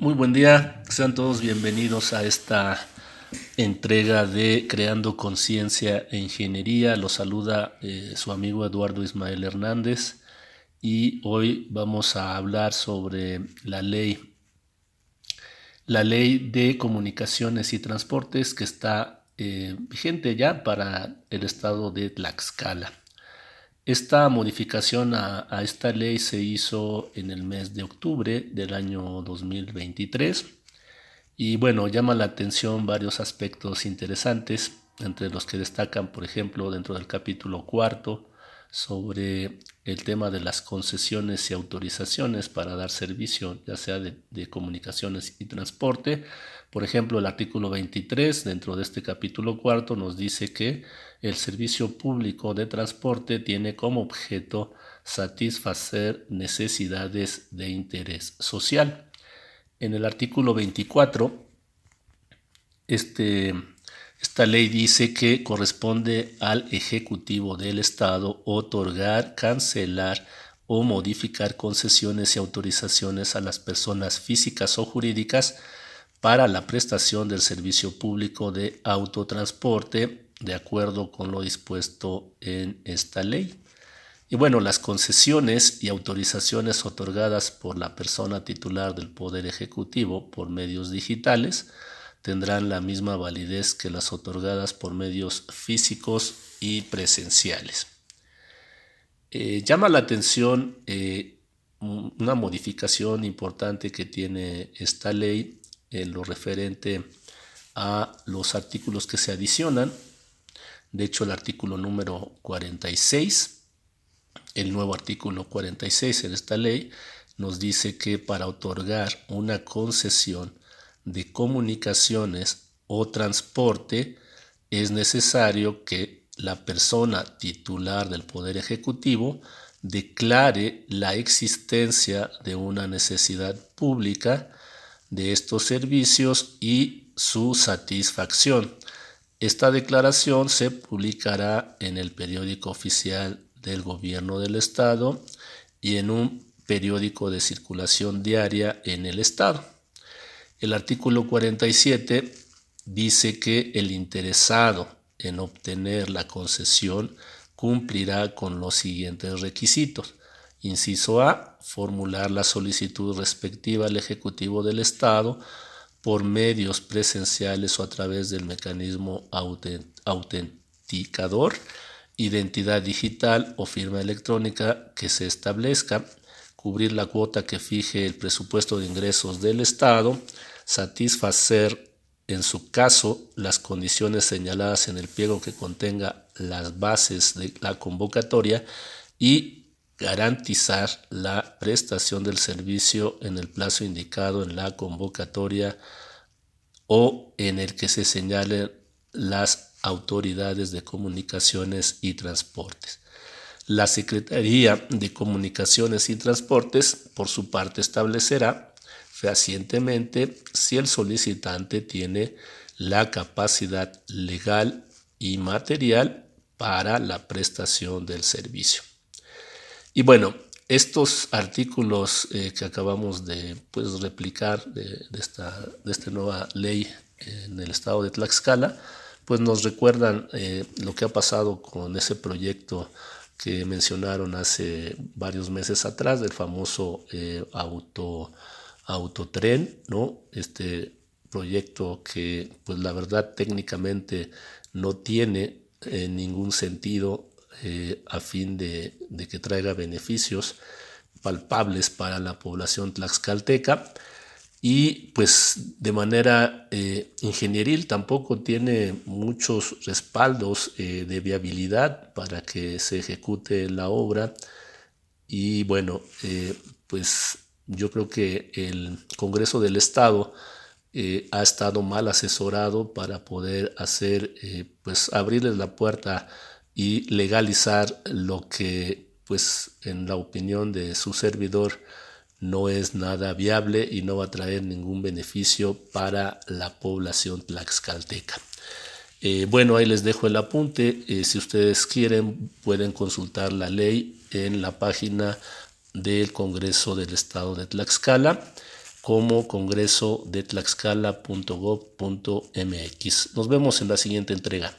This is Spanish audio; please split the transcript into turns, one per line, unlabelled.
Muy buen día, sean todos bienvenidos a esta entrega de Creando Conciencia e Ingeniería. Los saluda eh, su amigo Eduardo Ismael Hernández y hoy vamos a hablar sobre la ley, la ley de comunicaciones y transportes que está eh, vigente ya para el estado de Tlaxcala. Esta modificación a, esta ley se hizo en el mes de octubre del año 2023 y bueno, llama la atención varios aspectos interesantes, entre los que destacan, por ejemplo, dentro del capítulo cuarto, sobre el tema de las concesiones y autorizaciones para dar servicio, ya sea de, comunicaciones y transporte. Por ejemplo, el artículo 23 dentro de este capítulo cuarto nos dice que el servicio público de transporte tiene como objeto satisfacer necesidades de interés social. En el artículo 24, este esta ley dice que corresponde al Ejecutivo del Estado otorgar, cancelar o modificar concesiones y autorizaciones a las personas físicas o jurídicas para la prestación del servicio público de autotransporte de acuerdo con lo dispuesto en esta ley. Y bueno, las concesiones y autorizaciones otorgadas por la persona titular del Poder Ejecutivo por medios digitales tendrán la misma validez que las otorgadas por medios físicos y presenciales. Eh, llama la atención eh, una modificación importante que tiene esta ley en lo referente a los artículos que se adicionan. De hecho, el artículo número 46, el nuevo artículo 46 en esta ley, nos dice que para otorgar una concesión de comunicaciones o transporte, es necesario que la persona titular del Poder Ejecutivo declare la existencia de una necesidad pública de estos servicios y su satisfacción. Esta declaración se publicará en el periódico oficial del Gobierno del Estado y en un periódico de circulación diaria en el Estado. El artículo 47 dice que el interesado en obtener la concesión cumplirá con los siguientes requisitos. Inciso A, formular la solicitud respectiva al Ejecutivo del Estado por medios presenciales o a través del mecanismo autenticador, identidad digital o firma electrónica que se establezca, cubrir la cuota que fije el presupuesto de ingresos del Estado, satisfacer en su caso las condiciones señaladas en el pliego que contenga las bases de la convocatoria y garantizar la prestación del servicio en el plazo indicado en la convocatoria o en el que se señalen las autoridades de comunicaciones y transportes. La Secretaría de Comunicaciones y Transportes, por su parte, establecerá fehacientemente si el solicitante tiene la capacidad legal y material para la prestación del servicio. Y bueno, estos artículos eh, que acabamos de pues, replicar de, esta, de esta nueva ley en el estado de Tlaxcala, pues nos recuerdan eh, lo que ha pasado con ese proyecto que mencionaron hace varios meses atrás del famoso eh, auto Autotren, ¿no? Este proyecto que, pues la verdad, técnicamente no tiene eh, ningún sentido eh, a fin de, que traiga beneficios palpables para la población tlaxcalteca y pues de manera eh, ingenieril tampoco tiene muchos respaldos de viabilidad para que se ejecute la obra. Y bueno pues yo creo que el Congreso del Estado eh, ha estado mal asesorado para poder hacer, eh, pues abrirles la puerta y legalizar lo que, pues en la opinión de su servidor, no es nada viable y no va a traer ningún beneficio para la población tlaxcalteca. Eh, bueno, ahí les dejo el apunte. si ustedes quieren, pueden consultar la ley en la página del Congreso del Estado de Tlaxcala como congreso de tlaxcala.gov.mx. Nos vemos en la siguiente entrega.